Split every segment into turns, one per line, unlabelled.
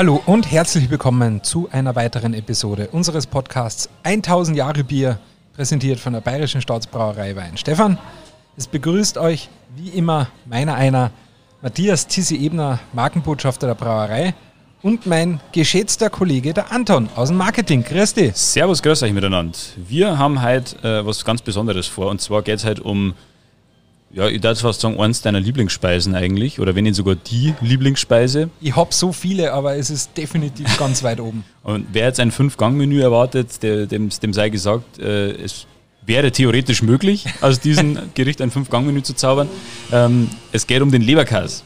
Hallo und herzlich willkommen zu einer weiteren Episode unseres Podcasts 1000 Jahre Bier, präsentiert von der Bayerischen Staatsbrauerei Wein. Stefan, es begrüßt euch wie immer meiner einer Matthias Tissi-Ebner, Markenbotschafter der Brauerei und mein geschätzter Kollege, der Anton aus dem Marketing. Grüß dich.
Servus, grüß euch miteinander. Wir haben heute äh, was ganz Besonderes vor und zwar geht es heute um, ja, ich darf fast sagen, eins deiner Lieblingsspeisen eigentlich oder wenn nicht sogar die Lieblingsspeise.
Ich habe so viele, aber es ist definitiv ganz weit oben.
Und wer jetzt ein Fünf-Gang-Menü erwartet, der, dem, dem sei gesagt, äh, es wäre theoretisch möglich, aus diesem Gericht ein Fünf-Gang-Menü zu zaubern. Ähm, es geht um den Leberkäse.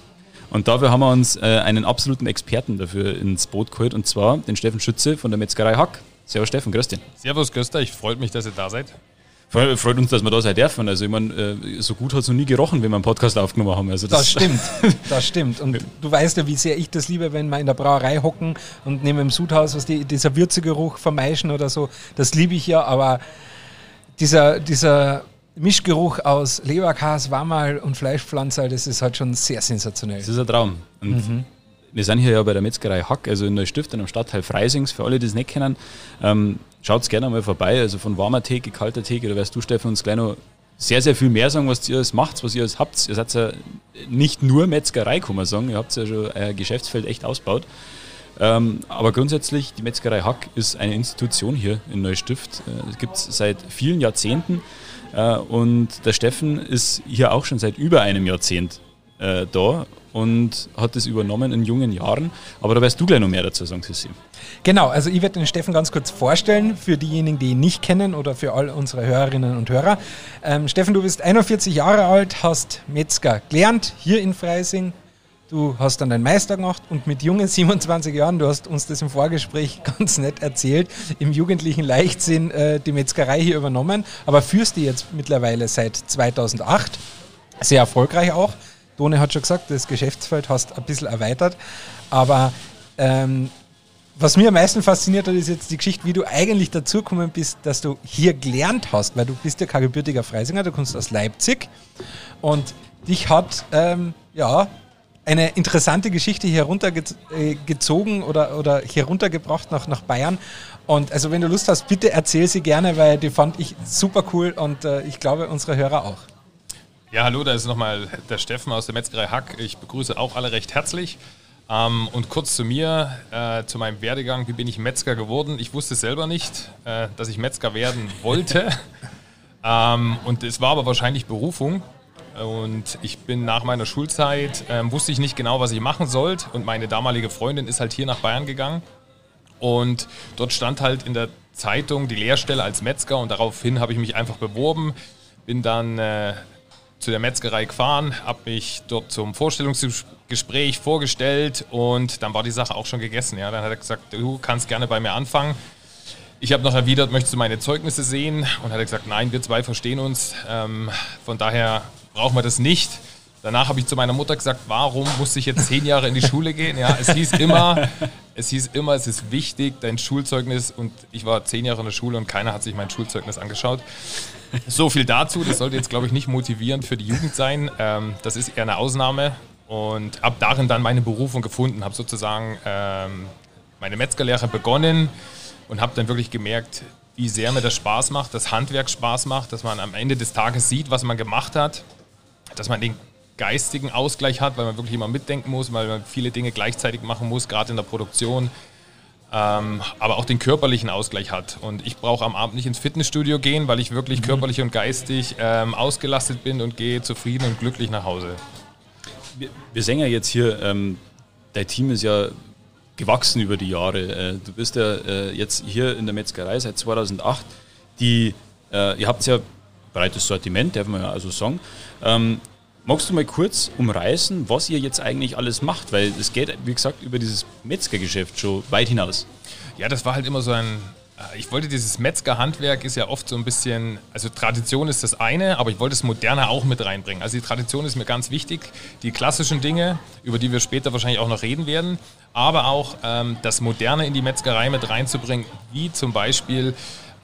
Und dafür haben wir uns äh, einen absoluten Experten dafür ins Boot geholt, und zwar den Steffen Schütze von der Metzgerei Hack. Servus Steffen, grüß dich.
Servus Göster, ich freut mich, dass ihr da seid.
Freut, uns, dass wir da sein dürfen. Also ich meine, äh, so gut hat es noch nie gerochen, wenn wir einen Podcast aufgenommen haben. Also
das, das stimmt, das stimmt. Und du weißt ja, wie sehr ich das liebe, wenn wir in der Brauerei hocken und neben dem Sudhaus, was die, dieser Würzegeruch vermeischen oder so. Das liebe ich ja, aber dieser, dieser Mischgeruch aus Leberkas, Wammerl und Fleischpflanzer, das ist halt schon sehr sensationell.
Das ist ein Traum. Mhm. wir sind hier ja bei der Metzgerei Hack, also in Neustift, im Stadtteil Freisings, für alle, die es nicht kennen. Ähm, Schaut gerne mal vorbei, also von warmer Theke, kalter Theke, da wirst du, Stefan, uns gleich noch sehr, sehr viel mehr sagen, was ihr alles macht, was ihr alles habt. Ihr seid ja nicht nur Metzgerei, kann man sagen, ihr habt ja schon euer Geschäftsfeld echt ausgebaut. Ähm, aber grundsätzlich, die Metzgerei Hack ist eine Institution hier in Neustift. Äh, es gibt es seit vielen Jahrzehnten. Äh, und der Steffen ist hier auch schon seit über einem Jahrzehnt äh, da und hat es übernommen in jungen Jahren. Aber da weißt du gleich noch mehr dazu sagen, Sissi.
Genau, also ich werde den Steffen ganz kurz vorstellen für diejenigen, die ihn nicht kennen oder für all unsere Hörerinnen und Hörer. Ähm, Steffen, du bist 41 Jahre alt, hast Metzger gelernt hier in Freising, Du hast dann deinen Meister gemacht und mit jungen 27 Jahren, du hast uns das im Vorgespräch ganz nett erzählt, im jugendlichen Leichtsinn äh, die Metzgerei hier übernommen, aber führst die jetzt mittlerweile seit 2008, sehr erfolgreich auch. Done hat schon gesagt, das Geschäftsfeld hast ein bisschen erweitert, aber ähm, was mir am meisten fasziniert hat, ist jetzt die Geschichte, wie du eigentlich dazugekommen bist, dass du hier gelernt hast, weil du bist ja kein gebürtiger Freisinger, du kommst aus Leipzig und dich hat, ähm, ja, eine interessante Geschichte hier runtergezogen äh, oder, oder hier runtergebracht nach, nach Bayern. Und also wenn du Lust hast, bitte erzähl sie gerne, weil die fand ich super cool und äh, ich glaube unsere Hörer auch.
Ja, hallo, da ist nochmal der Steffen aus der Metzgerei Hack. Ich begrüße auch alle recht herzlich. Ähm, und kurz zu mir, äh, zu meinem Werdegang, wie bin ich Metzger geworden? Ich wusste selber nicht, äh, dass ich Metzger werden wollte. ähm, und es war aber wahrscheinlich Berufung. Und ich bin nach meiner Schulzeit, ähm, wusste ich nicht genau, was ich machen sollte. Und meine damalige Freundin ist halt hier nach Bayern gegangen. Und dort stand halt in der Zeitung die Lehrstelle als Metzger. Und daraufhin habe ich mich einfach beworben. Bin dann äh, zu der Metzgerei gefahren, habe mich dort zum Vorstellungsgespräch vorgestellt und dann war die Sache auch schon gegessen. Ja. Dann hat er gesagt, du kannst gerne bei mir anfangen. Ich habe noch erwidert, möchtest du meine Zeugnisse sehen? Und hat er gesagt, nein, wir zwei verstehen uns. Ähm, von daher brauchen wir das nicht. Danach habe ich zu meiner Mutter gesagt, warum musste ich jetzt zehn Jahre in die Schule gehen? Ja, es hieß immer, es hieß immer, es ist wichtig, dein Schulzeugnis. Und ich war zehn Jahre in der Schule und keiner hat sich mein Schulzeugnis angeschaut. So viel dazu. Das sollte jetzt, glaube ich, nicht motivierend für die Jugend sein. Ähm, das ist eher eine Ausnahme. Und habe darin dann meine Berufung gefunden, habe sozusagen ähm, meine Metzgerlehre begonnen und habe dann wirklich gemerkt, wie sehr mir das Spaß macht, das Handwerk Spaß macht, dass man am Ende des Tages sieht, was man gemacht hat dass man den geistigen Ausgleich hat, weil man wirklich immer mitdenken muss, weil man viele Dinge gleichzeitig machen muss, gerade in der Produktion. Ähm, aber auch den körperlichen Ausgleich hat. Und ich brauche am Abend nicht ins Fitnessstudio gehen, weil ich wirklich mhm. körperlich und geistig ähm, ausgelastet bin und gehe zufrieden und glücklich nach Hause.
Wir, wir sehen ja jetzt hier, ähm, dein Team ist ja gewachsen über die Jahre. Äh, du bist ja äh, jetzt hier in der Metzgerei seit 2008. Die, äh, ihr habt ja breites Sortiment, darf man ja also sagen. Magst du mal kurz umreißen, was ihr jetzt eigentlich alles macht? Weil es geht, wie gesagt, über dieses Metzgergeschäft schon weit hinaus.
Ja, das war halt immer so ein. Äh, ich wollte dieses Metzgerhandwerk ist ja oft so ein bisschen, also Tradition ist das eine, aber ich wollte es moderner auch mit reinbringen. Also die Tradition ist mir ganz wichtig, die klassischen Dinge, über die wir später wahrscheinlich auch noch reden werden, aber auch ähm, das Moderne in die Metzgerei mit reinzubringen, wie zum Beispiel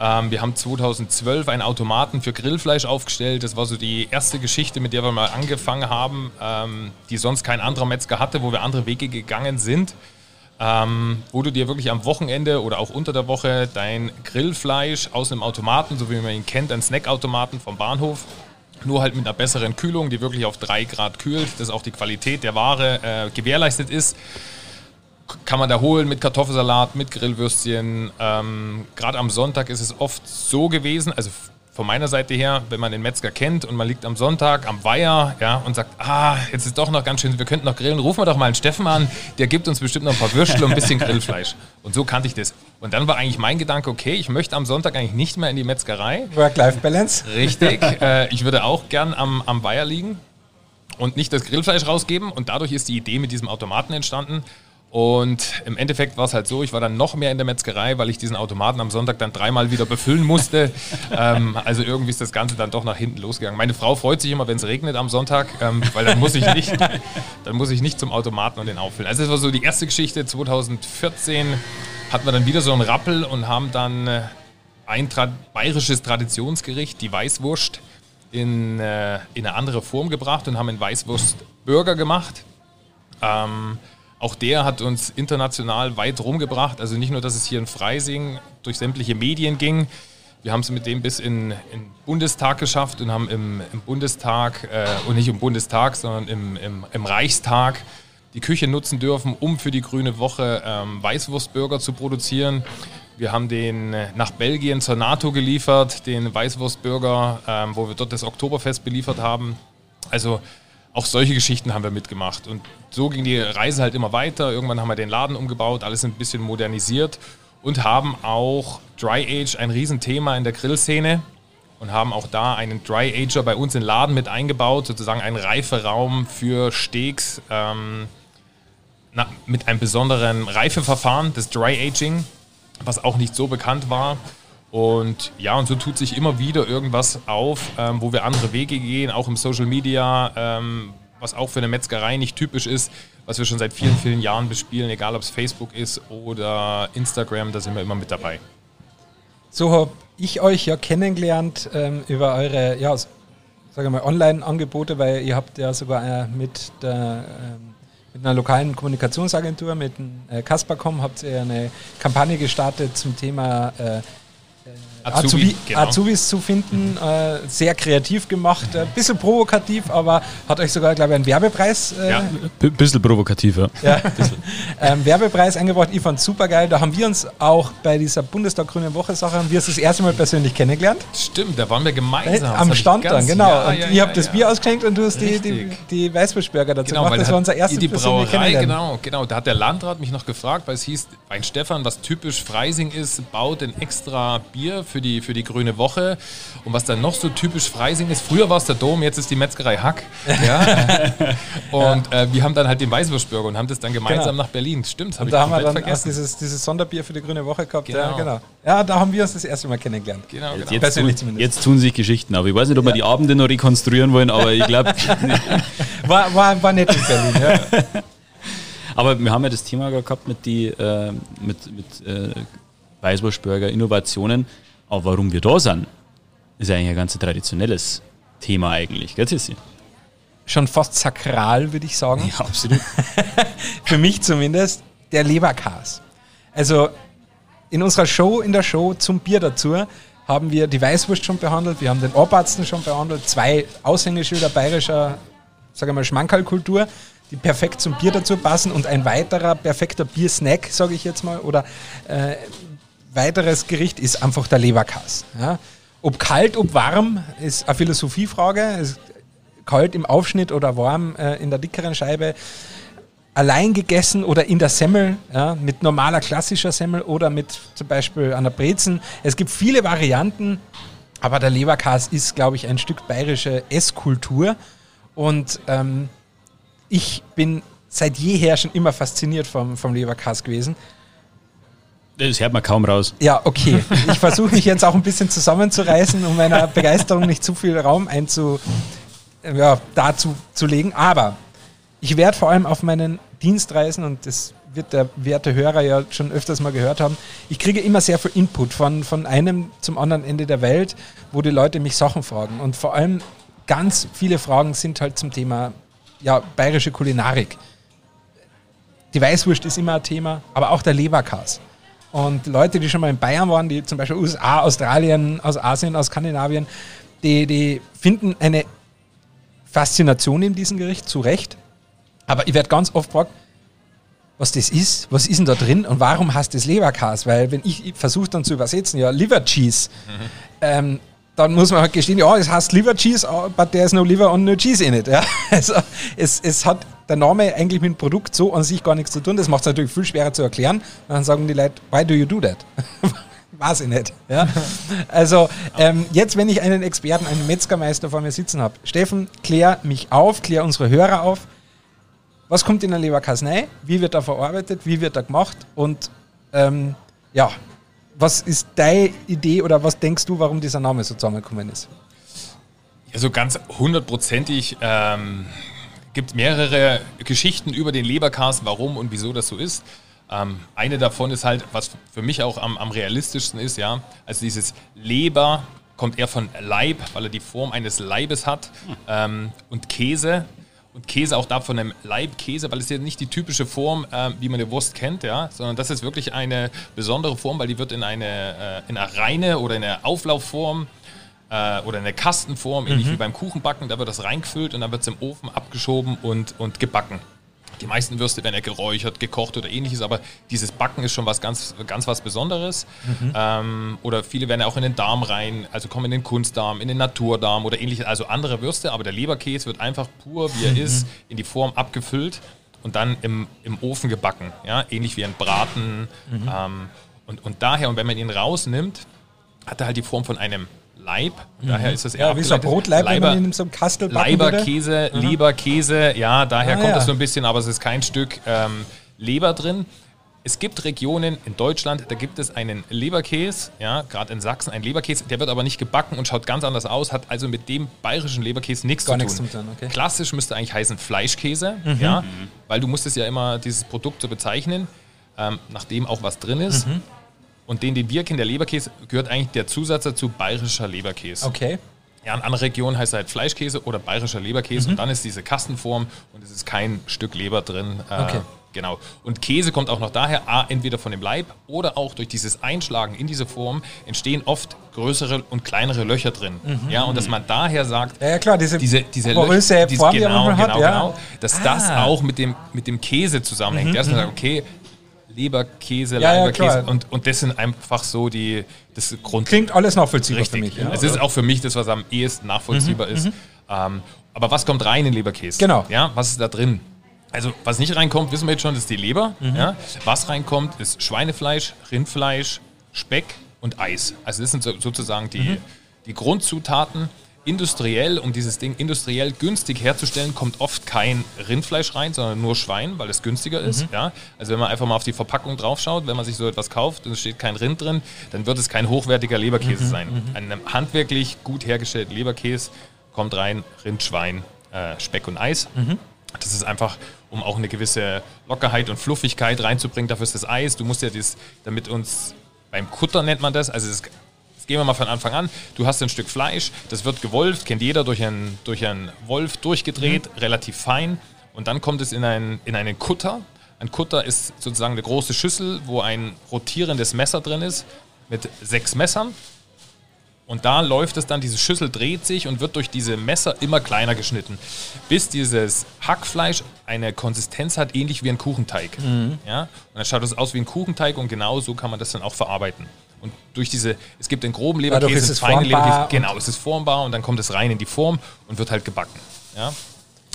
ähm, wir haben 2012 einen Automaten für Grillfleisch aufgestellt. Das war so die erste Geschichte, mit der wir mal angefangen haben, ähm, die sonst kein anderer Metzger hatte, wo wir andere Wege gegangen sind. ähm, wo du dir wirklich am Wochenende oder auch unter der Woche dein Grillfleisch aus einem Automaten, so wie man ihn kennt, ein Snackautomaten vom Bahnhof, nur halt mit einer besseren Kühlung, die wirklich auf 3 Grad kühlt, dass auch die Qualität der Ware äh, gewährleistet ist. Kann man da holen mit Kartoffelsalat, mit Grillwürstchen. Ähm, Gerade am Sonntag ist es oft so gewesen, also von meiner Seite her, wenn man den Metzger kennt und man liegt am Sonntag am Weiher ja, und sagt, ah, jetzt ist doch noch ganz schön, wir könnten noch grillen, rufen wir doch mal einen Steffen an, der gibt uns bestimmt noch ein paar Würstel und ein bisschen Grillfleisch. Und so kannte ich das. Und dann war eigentlich mein Gedanke, okay, ich möchte am Sonntag eigentlich nicht mehr in die Metzgerei.
Work-Life-Balance.
Richtig. äh, ich würde auch gern am, am Weiher liegen und nicht das Grillfleisch rausgeben. Und dadurch ist die Idee mit diesem Automaten entstanden. Und im Endeffekt war es halt so, ich war dann noch mehr in der Metzgerei, weil ich diesen Automaten am Sonntag dann dreimal wieder befüllen musste. ähm, also irgendwie ist das Ganze dann doch nach hinten losgegangen. Meine Frau freut sich immer, wenn es regnet am Sonntag, ähm, weil dann muss ich nicht, dann muss ich nicht zum Automaten und den auffüllen. Also das war so die erste Geschichte. 2014 hatten wir dann wieder so einen Rappel und haben dann äh, ein tra bayerisches Traditionsgericht, die Weißwurst, in, äh, in eine andere Form gebracht und haben einen Weißwurst-Burger gemacht. Ähm, auch der hat uns international weit rumgebracht. Also nicht nur, dass es hier in Freising durch sämtliche Medien ging. Wir haben es mit dem bis in den Bundestag geschafft und haben im, im Bundestag, äh, und nicht im Bundestag, sondern im, im, im, Reichstag die Küche nutzen dürfen, um für die Grüne Woche ähm, Weißwurstburger zu produzieren. Wir haben den nach Belgien zur NATO geliefert, den Weißwurstburger, ähm, wo wir dort das Oktoberfest beliefert haben. Also auch solche Geschichten haben wir mitgemacht. Und so ging die Reise halt immer weiter. Irgendwann haben wir den Laden umgebaut, alles ein bisschen modernisiert und haben auch Dry Age ein Riesenthema in der Grillszene und haben auch da einen Dry Ager bei uns im Laden mit eingebaut, sozusagen ein Reiferaum für Steaks ähm, na, mit einem besonderen Reifeverfahren, das Dry Aging, was auch nicht so bekannt war. Und ja, und so tut sich immer wieder irgendwas auf, ähm, wo wir andere Wege gehen, auch im Social Media, ähm, was auch für eine Metzgerei nicht typisch ist, was wir schon seit vielen, vielen Jahren bespielen, egal ob es Facebook ist oder Instagram, da sind wir immer mit dabei.
So habe ich euch ja kennengelernt ähm, über eure, ja, sage mal, Online-Angebote, weil ihr habt ja sogar äh, mit der ähm, mit einer lokalen Kommunikationsagentur, mit äh, Kaspercom, habt ihr eine Kampagne gestartet zum Thema äh, Azubi, Azubi, genau. Azubis zu finden. Äh, sehr kreativ gemacht, ein äh, bisschen provokativ, aber hat euch sogar, glaube ich, einen Werbepreis.
Äh, ja, ein bisschen provokativ, ja. ja.
ähm, Werbepreis eingebracht. Ich fand super geil. Da haben wir uns auch bei dieser Bundestag Grüne Woche Sache, haben wir uns das erste Mal persönlich kennengelernt.
Stimmt, da waren wir gemeinsam.
Am Stand dann, genau. Ja, und ja, ich habe das Bier ausgeschenkt und du hast die, die, die Weißwurstburger dazu
genau, gemacht. Das war unser erstes Die Brauerei, genau, genau. Da hat der Landrat mich noch gefragt, weil es hieß, Wein Stefan, was typisch Freising ist, baut ein extra Bier für die, für die Grüne Woche. Und was dann noch so typisch Freising ist, früher war es der Dom, jetzt ist die Metzgerei Hack. Ja? und äh, wir haben dann halt den Weißwurstburger und haben das dann gemeinsam genau. nach Berlin. Stimmt,
habe ich da haben wir dann vergessen. Dieses, dieses Sonderbier für die Grüne Woche gehabt. Genau. Ja, genau. ja, da haben wir uns das erste Mal kennengelernt.
Genau, genau. Jetzt, tun, jetzt, tun, sich Geschichten aber Ich weiß nicht, ob wir die Abende noch rekonstruieren wollen, aber ich glaube...
war, war, war nett in Berlin, ja.
Aber wir haben ja das Thema gehabt mit, die, äh, mit, mit äh, Weißwurstburger, Innovationen. Aber warum wir da sind, ist eigentlich ein ganz traditionelles Thema eigentlich, gell Tissi?
Schon fast sakral, würde ich sagen.
Ja, absolut.
Für mich zumindest, der Leberkas. Also in unserer Show, in der Show zum Bier dazu, haben wir die Weißwurst schon behandelt, wir haben den Oberarzen schon behandelt, zwei Aushängeschilder bayerischer, sage mal, Schmankerlkultur, die perfekt zum Bier dazu passen und ein weiterer perfekter Biersnack, sage ich jetzt mal, oder äh, weiteres Gericht ist einfach der Leberkass. Ja. Ob kalt, ob warm, ist eine Philosophiefrage. Ist kalt im Aufschnitt oder warm äh, in der dickeren Scheibe. Allein gegessen oder in der Semmel, ja, mit normaler klassischer Semmel oder mit zum Beispiel einer Brezen. Es gibt viele Varianten, aber der Leberkas ist, glaube ich, ein Stück bayerische Esskultur. Und ähm, ich bin seit jeher schon immer fasziniert vom, vom Leberkas gewesen.
Das hört man kaum raus.
Ja, okay. Ich versuche mich jetzt auch ein bisschen zusammenzureißen, um meiner Begeisterung nicht zu viel Raum einzu, ja, dazu zu legen. Aber ich werde vor allem auf meinen Dienstreisen, und das wird der werte Hörer ja schon öfters mal gehört haben, ich kriege immer sehr viel Input von, von einem zum anderen Ende der Welt, wo die Leute mich Sachen fragen. Und vor allem ganz viele Fragen sind halt zum Thema ja, bayerische Kulinarik die Weißwurst ist immer ein Thema, aber auch der Leberkas. Und Leute, die schon mal in Bayern waren, die zum Beispiel USA, Australien, aus Asien, aus Skandinavien, die, die finden eine Faszination in diesem Gericht, zu Recht. Aber ich werde ganz oft gefragt, was das ist, was ist denn da drin und warum heißt das Leberkas? Weil wenn ich, ich versuche dann zu übersetzen, ja, Liver Cheese, mhm. ähm, dann muss man halt gestehen, ja, es heißt Liver Cheese, but there's no liver and no cheese in it. Ja? Also es, es hat der Name eigentlich mit dem Produkt so an sich gar nichts zu tun. Das macht es natürlich viel schwerer zu erklären. Und dann sagen die Leute, why do you do that? Weiß ich nicht. Ja? Also ähm, jetzt, wenn ich einen Experten, einen Metzgermeister vor mir sitzen habe, Steffen, klär mich auf, klär unsere Hörer auf. Was kommt in der Leberkasnei? Wie wird da verarbeitet? Wie wird da gemacht? Und ähm, ja, was ist deine Idee oder was denkst du, warum dieser Name so zusammengekommen ist?
Also ganz hundertprozentig ähm, gibt mehrere Geschichten über den Leberkas, warum und wieso das so ist. Ähm, eine davon ist halt, was für mich auch am, am realistischsten ist, ja, also dieses Leber kommt eher von Leib, weil er die Form eines Leibes hat hm. ähm, und Käse und Käse auch da von einem Leibkäse, weil es ja nicht die typische Form, äh, wie man eine Wurst kennt, ja, sondern das ist wirklich eine besondere Form, weil die wird in eine, äh, in eine reine oder in eine Auflaufform äh, oder in eine Kastenform, ähnlich mhm. wie beim Kuchenbacken, da wird das reingefüllt und dann wird es im Ofen abgeschoben und, und gebacken. Die meisten Würste werden ja geräuchert, gekocht oder ähnliches, aber dieses Backen ist schon was ganz, ganz was Besonderes. Mhm. Ähm, oder viele werden ja auch in den Darm rein, also kommen in den Kunstdarm, in den Naturdarm oder ähnliches, also andere Würste, aber der Leberkäse wird einfach pur, wie er mhm. ist, in die Form abgefüllt und dann im, im Ofen gebacken. Ja? Ähnlich wie ein Braten. Mhm. Ähm, und, und daher, und wenn man ihn rausnimmt, hat er halt die Form von einem Leib. Daher mhm. ist es eher
ja, wie so ein Brotleib,
Leiber,
wenn man in so einem Kastel
Leiberkäse, mhm. Leberkäse, ja, daher ah, kommt ja. das so ein bisschen, aber es ist kein Stück ähm, Leber drin. Es gibt Regionen in Deutschland, da gibt es einen Leberkäse, ja, gerade in Sachsen, ein Leberkäse, der wird aber nicht gebacken und schaut ganz anders aus, hat also mit dem bayerischen Leberkäse nichts Gar zu tun. Nichts tun okay. Klassisch müsste eigentlich heißen Fleischkäse, mhm. ja, weil du musst es ja immer dieses Produkt so bezeichnen, ähm, nachdem auch was drin ist. Mhm. Und den, den wir kennen, der Leberkäse, gehört eigentlich der Zusatz dazu bayerischer Leberkäse.
Okay.
Ja, in anderen Regionen heißt er halt Fleischkäse oder bayerischer Leberkäse mhm. und dann ist diese Kastenform und es ist kein Stück Leber drin. Äh, okay. Genau. Und Käse kommt auch noch daher, A, entweder von dem Leib oder auch durch dieses Einschlagen in diese Form entstehen oft größere und kleinere Löcher drin. Mhm. Ja, und dass man daher sagt,
ja, ja klar, diese,
diese, diese Löcher, diese, Form, genau, die man genau, hat, ja. genau, dass ah. das auch mit dem, mit dem Käse zusammenhängt. Mhm. Dass man sagt, okay, Leberkäse, ja, Leberkäse ja, und, und das sind einfach so die das Grund.
Klingt alles nachvollziehbar Richtig. für mich.
Ja. Es ist auch für mich das, was am ehesten nachvollziehbar mhm, ist. Mhm. Ähm, aber was kommt rein in Leberkäse?
Genau.
Ja, was ist da drin? Also, was nicht reinkommt, wissen wir jetzt schon, das ist die Leber. Mhm. Ja. Was reinkommt, ist Schweinefleisch, Rindfleisch, Speck und Eis. Also, das sind so, sozusagen die, mhm. die Grundzutaten industriell, um dieses Ding industriell günstig herzustellen, kommt oft kein Rindfleisch rein, sondern nur Schwein, weil es günstiger ist. Mhm. Ja? Also wenn man einfach mal auf die Verpackung draufschaut, wenn man sich so etwas kauft und es steht kein Rind drin, dann wird es kein hochwertiger Leberkäse mhm. sein. Mhm. Ein handwerklich gut hergestellter Leberkäse kommt rein Rind, Schwein, äh, Speck und Eis. Mhm. Das ist einfach, um auch eine gewisse Lockerheit und Fluffigkeit reinzubringen. Dafür ist das Eis. Du musst ja das, damit uns beim Kutter nennt man das, also das gehen wir mal von Anfang an. Du hast ein Stück Fleisch, das wird gewolft, kennt jeder durch einen, durch einen Wolf durchgedreht, mhm. relativ fein. Und dann kommt es in, ein, in einen Kutter. Ein Kutter ist sozusagen eine große Schüssel, wo ein rotierendes Messer drin ist mit sechs Messern. Und da läuft es dann, diese Schüssel dreht sich und wird durch diese Messer immer kleiner geschnitten, bis dieses Hackfleisch eine Konsistenz hat, ähnlich wie ein Kuchenteig. Mhm. Ja? Und dann schaut es aus wie ein Kuchenteig und genau so kann man das dann auch verarbeiten. Und durch diese, es gibt den groben Leberkäse, den feinen Leberkäse, genau, es ist formbar und dann kommt es rein in die Form und wird halt gebacken. Ja?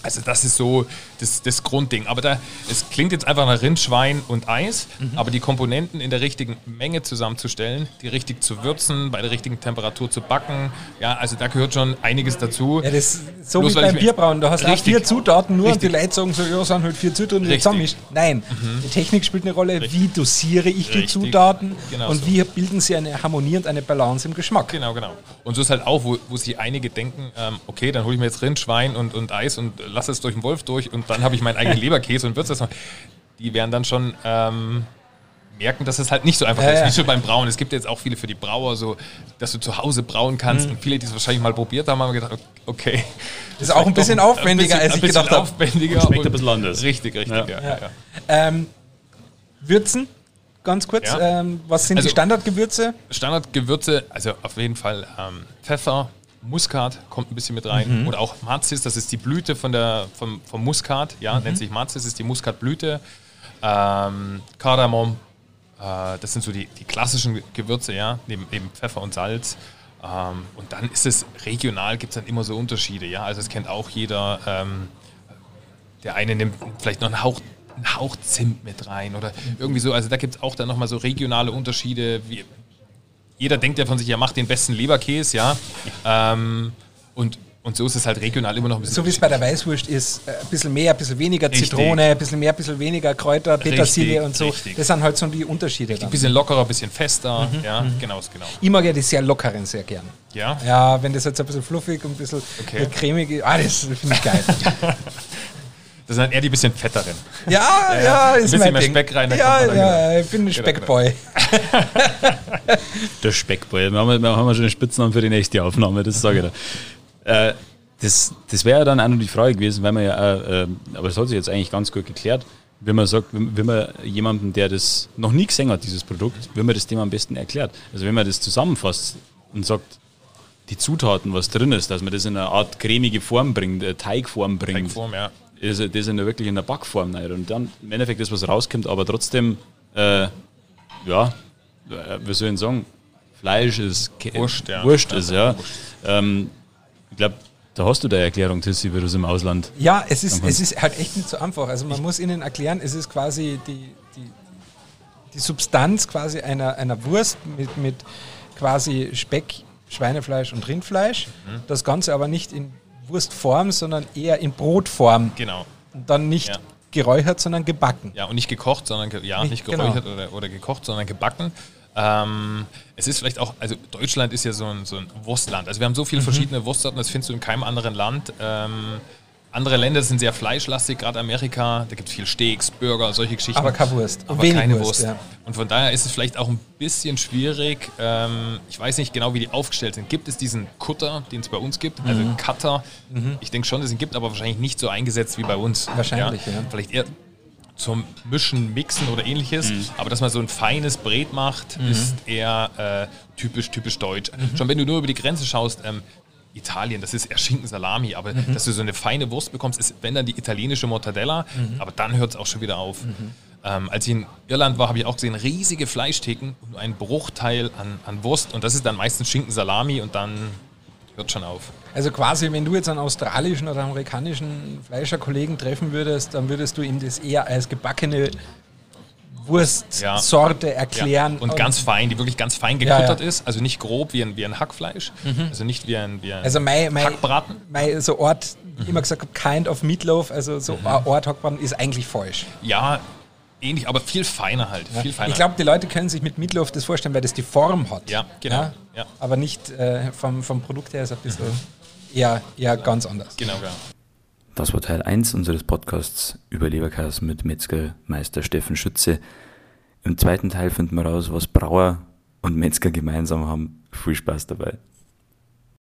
Also das ist so das, das Grundding. Aber da, es klingt jetzt einfach nach Rind, Schwein und Eis, mhm. aber die Komponenten in der richtigen Menge zusammenzustellen, die richtig zu würzen, bei der richtigen Temperatur zu backen, ja, also da gehört schon einiges dazu.
Ja, das so Bloß, wie beim Bierbrauen. Du hast richtig, vier Zutaten nur richtig. und die Leute sagen so, ja, sind halt vier Zutaten, die zusammenmischt. Nein, mhm. die Technik spielt eine Rolle. Richtig. Wie dosiere ich die Zutaten genau und so. wie bilden sie eine Harmonie und eine Balance im Geschmack?
Genau, genau. Und so ist halt auch, wo, wo sich einige denken, ähm, okay, dann hole ich mir jetzt Rind, Schwein und, und Eis und lasse es durch den Wolf durch und dann habe ich meinen eigenen Leberkäse und würze das noch. Die wären dann schon ähm, merken, dass es halt nicht so einfach
Ja,
ist,
ja.
wie schon beim Brauen. Es gibt jetzt auch viele für die Brauer, so, dass du zu Hause brauen kannst. Und viele, die es wahrscheinlich mal probiert haben, haben gedacht, okay.
Das ist auch ein bisschen aufwendiger, als ich
bisschen
gedacht habe.
aufwendiger
Schmeckt
und-
ein bisschen anders.
Richtig, richtig, ja.
Ja.
Ähm, Würzen, ganz kurz. Ähm, was sind
Also-
die Standardgewürze?
Standardgewürze, also auf jeden Fall ähm, Pfeffer, Muskat kommt ein bisschen mit rein.
Mhm.
Oder auch Mazis, das ist die Blüte von der, vom, vom Muskat, ja,
Mhm.
nennt sich Mazis, ist die Muskatblüte. Ähm, Kardamom, äh, das sind so die, die klassischen Gewürze, ja, neben, neben Pfeffer und Salz. Ähm, und dann ist es regional, gibt es dann immer so Unterschiede, ja. Also es kennt auch jeder. Ähm, der eine nimmt vielleicht noch einen Hauch, einen Hauch Zimt mit rein oder irgendwie so. Also da gibt es auch dann nochmal so regionale Unterschiede. Wie, jeder denkt ja von sich, er macht den besten Leberkäse, ja. Ähm, und, und so ist es halt regional immer noch ein bisschen.
So wie es bei der Weißwurst ist, äh, ein bisschen mehr, ein bisschen weniger
Richtig.
Zitrone, ein bisschen mehr, ein bisschen weniger Kräuter, Petersilie
Richtig,
und so.
richtig.
Das sind halt so die Unterschiede
Ein bisschen lockerer, ein bisschen fester.
Mhm,
Ja, genau, ist genau.
Ich mag ja die sehr lockeren sehr gern.
Ja.
Ja, wenn das jetzt ein bisschen fluffig und ein bisschen
Okay.
cremig ist, ah, das finde ich geil.
Das sind eher die bisschen fetteren.
Ja, ja,
ja. Ein
ist
bisschen
mein
mehr
Ding.
Speck rein,
ja, ja, ich bin ein Speckboy.
Der Speckball. Wir haben, wir haben schon einen Spitznamen für die nächste Aufnahme, das sage ich da. Äh, das das wäre ja dann auch noch die Frage gewesen, weil man ja, äh, äh, aber das hat sich jetzt eigentlich ganz gut geklärt, wenn man sagt, wenn, man jemandem, der das noch nie gesehen hat, dieses Produkt, wenn man das dem am besten erklärt. Also wenn man das zusammenfasst und sagt, die Zutaten, was drin ist, dass man das in eine Art cremige Form bringt, äh, Teigform bringt.
Teigform, ja.
Also das in der, wirklich in der Backform rein. Und dann im Endeffekt das, was rauskommt, aber trotzdem, äh, ja, äh, wie soll ich sagen, Fleisch ist,
Wurst, ja.
Wurst ist, ja. Ähm, ich glaube, da hast du deine Erklärung, Tissi, wie du es im Ausland.
Ja, es ist, es ist halt echt nicht so einfach. Also man muss ihnen erklären, es ist quasi die, die, die Substanz quasi einer, einer Wurst mit, mit quasi Speck, Schweinefleisch und Rindfleisch.
Mhm.
Das Ganze aber nicht in Wurstform, sondern eher in Brotform.
Genau.
Und dann nicht
Ja.
geräuchert, sondern gebacken.
Ja, und nicht gekocht, sondern ge ja,
Nicht-
nicht
genau.
geräuchert oder, oder gekocht, sondern gebacken. Ähm, es ist vielleicht auch, also Deutschland ist ja so ein, so ein Wurstland. Also wir haben so
Mhm.
viele verschiedene Wurstsorten, das findest du in keinem anderen Land. Ähm, andere Länder sind sehr fleischlastig, gerade Amerika. Da gibt es viel Steaks, Burger, solche Geschichten.
Aber keine Wurst.
Aber
Wenig
keine
Wurst,
Wurst.
ja.
Und von daher ist es vielleicht auch ein bisschen schwierig. Ähm, ich weiß nicht genau, wie die aufgestellt sind. Gibt es diesen Kutter, den es bei uns gibt? Also
Mhm.
Cutter. Ich denke schon, dass es ihn gibt, aber wahrscheinlich nicht so eingesetzt wie bei uns.
Wahrscheinlich, ja.
Vielleicht eher zum Mischen, Mixen oder ähnliches. Aber dass man so ein feines Brät macht,
Mhm.
ist eher äh, typisch, typisch deutsch. Schon wenn du nur über die Grenze schaust, ähm, Italien, das ist eher Schinken, Salami, aber
Mhm.
dass du so eine feine Wurst bekommst, ist wenn dann die italienische Mortadella,
Mhm.
aber dann hört es auch schon wieder auf. Ähm, als ich in Irland war, habe ich auch gesehen, riesige Fleischtheken und nur ein Bruchteil an, an Wurst und das ist dann meistens Schinken, Salami und dann hört schon auf.
Also quasi, wenn du jetzt einen australischen oder amerikanischen Fleischerkollegen treffen würdest, dann würdest du ihm das eher als gebackene Wurstsorte erklären.
Ja, und ganz fein, die wirklich ganz fein
Ja,
gekuttert
ja.
ist. Also nicht grob wie ein, wie ein Hackfleisch. Also nicht wie ein, wie ein
Also mein, mein,
Hackbraten.
mein so Ort, ich immer gesagt habe, kind of Meatloaf, also so
Mhm.
Ort Hackbraten ist eigentlich falsch.
Ja, ähnlich, aber viel feiner halt. Viel feiner.
Ich glaube, die Leute können sich mit Meatloaf das vorstellen, weil das die Form hat.
Ja, genau, ja.
Aber nicht äh, vom, vom Produkt her ist ein bisschen eher, eher ganz anders.
genau, ja.
Das war Teil 1 unseres Podcasts über Leberkäse mit Metzgermeister Steffen Schütze. Im zweiten Teil finden wir raus, was Brauer und Metzger gemeinsam haben. Viel Spaß dabei.